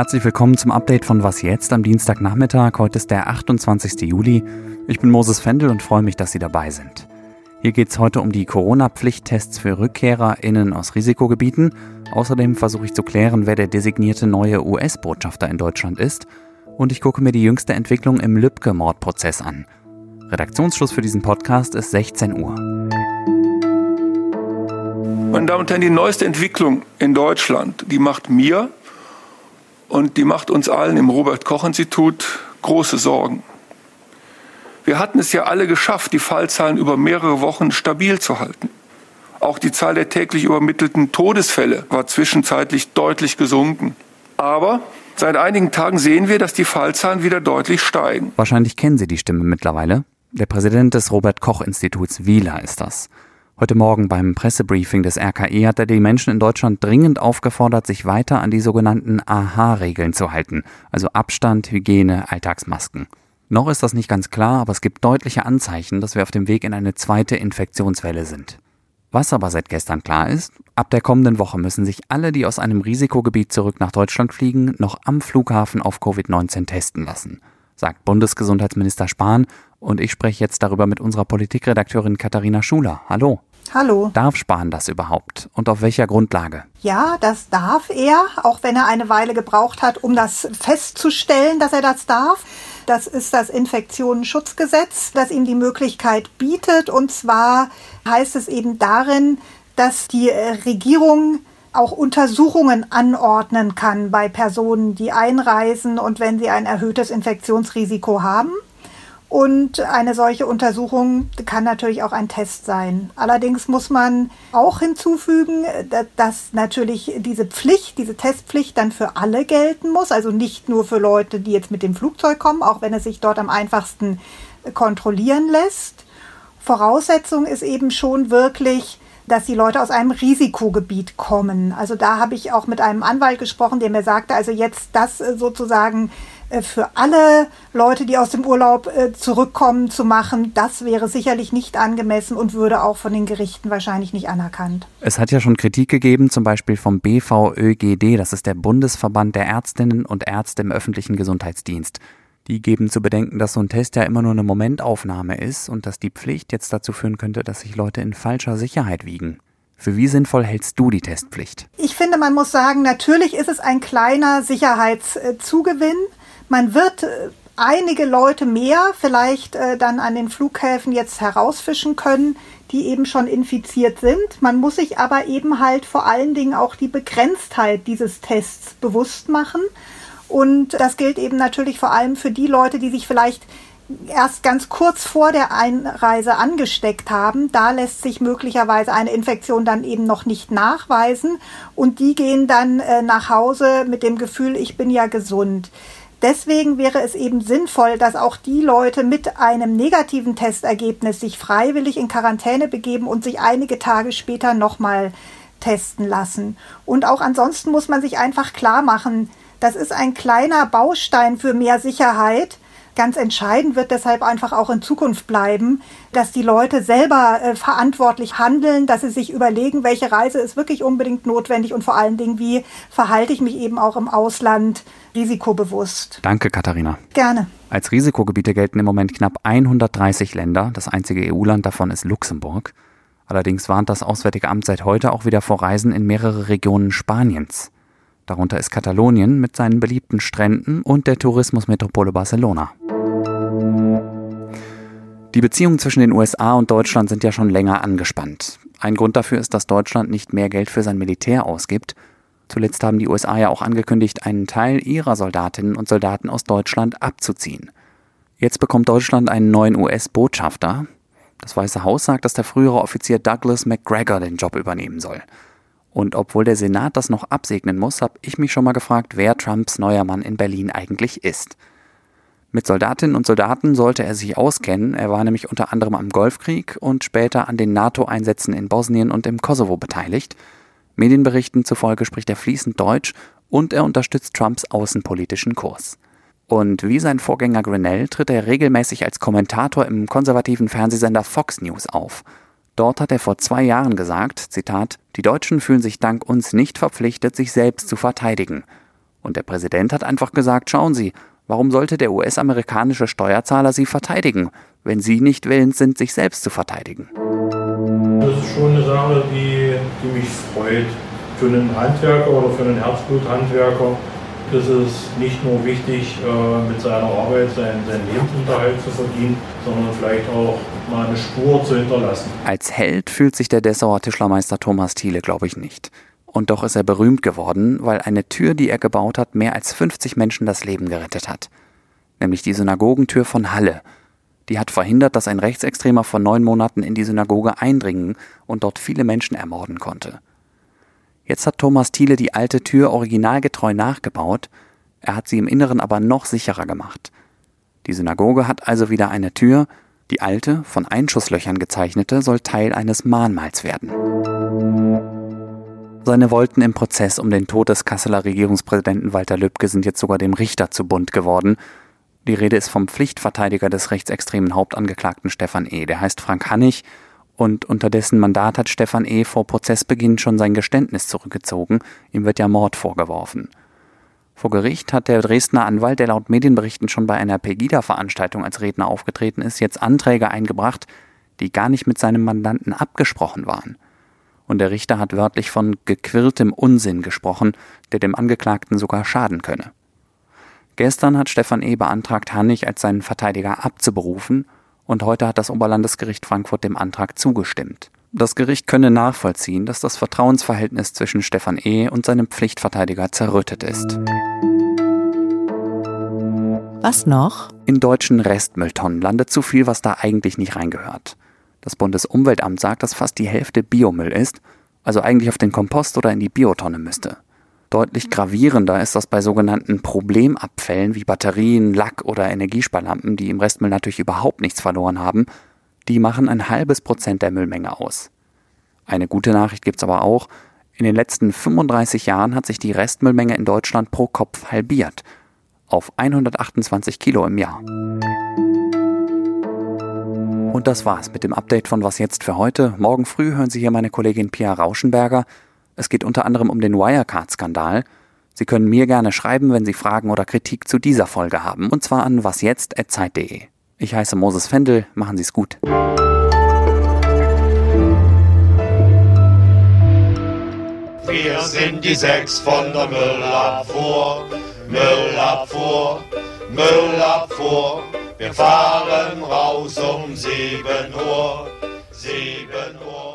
Herzlich willkommen zum Update von Was jetzt am Dienstagnachmittag. Heute ist der 28. Juli. Ich bin Moses Fendel und freue mich, dass Sie dabei sind. Hier geht es heute um die Corona-Pflichttests für RückkehrerInnen aus Risikogebieten. Außerdem versuche ich zu klären, wer der designierte neue US-Botschafter in Deutschland ist. Und ich gucke mir die jüngste Entwicklung im Lübcke-Mordprozess an. Redaktionsschluss für diesen Podcast ist 16 Uhr. Meine Damen und Herren, die neueste Entwicklung in Deutschland, die macht mir und die macht uns allen im Robert Koch Institut große Sorgen. Wir hatten es ja alle geschafft, die Fallzahlen über mehrere Wochen stabil zu halten. Auch die Zahl der täglich übermittelten Todesfälle war zwischenzeitlich deutlich gesunken. Aber seit einigen Tagen sehen wir, dass die Fallzahlen wieder deutlich steigen. Wahrscheinlich kennen Sie die Stimme mittlerweile. Der Präsident des Robert Koch Instituts Wieler ist das. Heute Morgen beim Pressebriefing des RKI hat er die Menschen in Deutschland dringend aufgefordert, sich weiter an die sogenannten AHA-Regeln zu halten, also Abstand, Hygiene, Alltagsmasken. Noch ist das nicht ganz klar, aber es gibt deutliche Anzeichen, dass wir auf dem Weg in eine zweite Infektionswelle sind. Was aber seit gestern klar ist, ab der kommenden Woche müssen sich alle, die aus einem Risikogebiet zurück nach Deutschland fliegen, noch am Flughafen auf Covid-19 testen lassen, sagt Bundesgesundheitsminister Spahn und ich spreche jetzt darüber mit unserer Politikredakteurin Katharina Schuler. Hallo. Hallo. Darf Spahn das überhaupt? Und auf welcher Grundlage? Ja, das darf er, auch wenn er eine Weile gebraucht hat, um das festzustellen, dass er das darf. Das ist das Infektionsschutzgesetz, das ihm die Möglichkeit bietet. Und zwar heißt es eben darin, dass die Regierung auch Untersuchungen anordnen kann bei Personen, die einreisen und wenn sie ein erhöhtes Infektionsrisiko haben. Und eine solche Untersuchung kann natürlich auch ein Test sein. Allerdings muss man auch hinzufügen, dass natürlich diese Pflicht, diese Testpflicht dann für alle gelten muss. Also nicht nur für Leute, die jetzt mit dem Flugzeug kommen, auch wenn es sich dort am einfachsten kontrollieren lässt. Voraussetzung ist eben schon wirklich, dass die Leute aus einem Risikogebiet kommen. Also da habe ich auch mit einem Anwalt gesprochen, der mir sagte, also jetzt das sozusagen äh, für alle Leute, die aus dem Urlaub äh, zurückkommen, zu machen, das wäre sicherlich nicht angemessen und würde auch von den Gerichten wahrscheinlich nicht anerkannt. Es hat ja schon Kritik gegeben, zum Beispiel vom BVÖGD, das ist der Bundesverband der Ärztinnen und Ärzte im öffentlichen Gesundheitsdienst. Die geben zu bedenken, dass so ein Test ja immer nur eine Momentaufnahme ist und dass die Pflicht jetzt dazu führen könnte, dass sich Leute in falscher Sicherheit wiegen. Für wie sinnvoll hältst du die Testpflicht? Ich finde, man muss sagen, natürlich ist es ein kleiner Sicherheitszugewinn. Man wird äh, einige Leute mehr vielleicht äh, dann an den Flughäfen jetzt herausfischen können, die eben schon infiziert sind. Man muss sich aber eben halt vor allen Dingen auch die Begrenztheit dieses Tests bewusst machen. Und das gilt eben natürlich vor allem für die Leute, die sich vielleicht erst ganz kurz vor der Einreise angesteckt haben. Da lässt sich möglicherweise eine Infektion dann eben noch nicht nachweisen. Und die gehen dann äh, nach Hause mit dem Gefühl, ich bin ja gesund. Deswegen wäre es eben sinnvoll, dass auch die Leute mit einem negativen Testergebnis sich freiwillig in Quarantäne begeben und sich einige Tage später nochmal testen lassen. Und auch ansonsten muss man sich einfach klar machen, das ist ein kleiner Baustein für mehr Sicherheit, Ganz entscheidend wird deshalb einfach auch in Zukunft bleiben, dass die Leute selber äh, verantwortlich handeln, dass sie sich überlegen, welche Reise ist wirklich unbedingt notwendig und vor allen Dingen, wie verhalte ich mich eben auch im Ausland risikobewusst. Danke, Katharina. Gerne. Als Risikogebiete gelten im Moment knapp 130 Länder. Das einzige EU-Land davon ist Luxemburg. Allerdings warnt das Auswärtige Amt seit heute auch wieder vor Reisen in mehrere Regionen Spaniens. Darunter ist Katalonien mit seinen beliebten Stränden und der Tourismusmetropole Barcelona. Die Beziehungen zwischen den USA und Deutschland sind ja schon länger angespannt. Ein Grund dafür ist, dass Deutschland nicht mehr Geld für sein Militär ausgibt. Zuletzt haben die USA ja auch angekündigt, einen Teil ihrer Soldatinnen und Soldaten aus Deutschland abzuziehen. Jetzt bekommt Deutschland einen neuen US-Botschafter. Das Weiße Haus sagt, dass der frühere Offizier Douglas McGregor den Job übernehmen soll. Und obwohl der Senat das noch absegnen muss, habe ich mich schon mal gefragt, wer Trumps neuer Mann in Berlin eigentlich ist. Mit Soldatinnen und Soldaten sollte er sich auskennen. Er war nämlich unter anderem am Golfkrieg und später an den NATO-Einsätzen in Bosnien und im Kosovo beteiligt. Medienberichten zufolge spricht er fließend Deutsch und er unterstützt Trumps außenpolitischen Kurs. Und wie sein Vorgänger Grinnell tritt er regelmäßig als Kommentator im konservativen Fernsehsender Fox News auf. Dort hat er vor zwei Jahren gesagt, Zitat, die Deutschen fühlen sich dank uns nicht verpflichtet, sich selbst zu verteidigen. Und der Präsident hat einfach gesagt, schauen Sie, warum sollte der US-amerikanische Steuerzahler Sie verteidigen, wenn Sie nicht willens sind, sich selbst zu verteidigen? Das ist schon eine Sache, die, die mich freut. Für einen Handwerker oder für einen Herzbluthandwerker ist es nicht nur wichtig, äh, mit seiner Arbeit seinen, seinen Lebensunterhalt zu verdienen, sondern vielleicht auch mal eine Spur zu hinterlassen. Als Held fühlt sich der Dessauer Tischlermeister Thomas Thiele, glaube ich, nicht. Und doch ist er berühmt geworden, weil eine Tür, die er gebaut hat, mehr als 50 Menschen das Leben gerettet hat. Nämlich die Synagogentür von Halle. Die hat verhindert, dass ein Rechtsextremer vor neun Monaten in die Synagoge eindringen und dort viele Menschen ermorden konnte. Jetzt hat Thomas Thiele die alte Tür originalgetreu nachgebaut, er hat sie im Inneren aber noch sicherer gemacht. Die Synagoge hat also wieder eine Tür, die alte, von Einschusslöchern gezeichnete, soll Teil eines Mahnmals werden. Seine Wolten im Prozess um den Tod des Kasseler Regierungspräsidenten Walter Lübcke sind jetzt sogar dem Richter zu bunt geworden. Die Rede ist vom Pflichtverteidiger des rechtsextremen Hauptangeklagten Stefan E., der heißt Frank Hannig und unter dessen Mandat hat Stefan E. vor Prozessbeginn schon sein Geständnis zurückgezogen. Ihm wird ja Mord vorgeworfen. Vor Gericht hat der Dresdner Anwalt, der laut Medienberichten schon bei einer Pegida-Veranstaltung als Redner aufgetreten ist, jetzt Anträge eingebracht, die gar nicht mit seinem Mandanten abgesprochen waren. Und der Richter hat wörtlich von gequirltem Unsinn gesprochen, der dem Angeklagten sogar schaden könne. Gestern hat Stefan E. beantragt, Hannig als seinen Verteidiger abzuberufen und heute hat das Oberlandesgericht Frankfurt dem Antrag zugestimmt. Das Gericht könne nachvollziehen, dass das Vertrauensverhältnis zwischen Stefan E. und seinem Pflichtverteidiger zerrüttet ist. Was noch? In deutschen Restmülltonnen landet zu viel, was da eigentlich nicht reingehört. Das Bundesumweltamt sagt, dass fast die Hälfte Biomüll ist, also eigentlich auf den Kompost oder in die Biotonne müsste. Deutlich gravierender ist das bei sogenannten Problemabfällen wie Batterien, Lack oder Energiesparlampen, die im Restmüll natürlich überhaupt nichts verloren haben. Die machen ein halbes Prozent der Müllmenge aus. Eine gute Nachricht gibt's aber auch. In den letzten 35 Jahren hat sich die Restmüllmenge in Deutschland pro Kopf halbiert. Auf 128 Kilo im Jahr. Und das war's mit dem Update von Was jetzt für heute. Morgen früh hören Sie hier meine Kollegin Pia Rauschenberger. Es geht unter anderem um den Wirecard-Skandal. Sie können mir gerne schreiben, wenn Sie Fragen oder Kritik zu dieser Folge haben, und zwar an wasjetzt.zeit.de. Ich heiße Moses Fendel, machen Sie es gut. Wir sind die sechs von der Müllabfuhr, Müllabfuhr, Müllabfuhr. Wir fahren raus um sieben Uhr, sieben Uhr.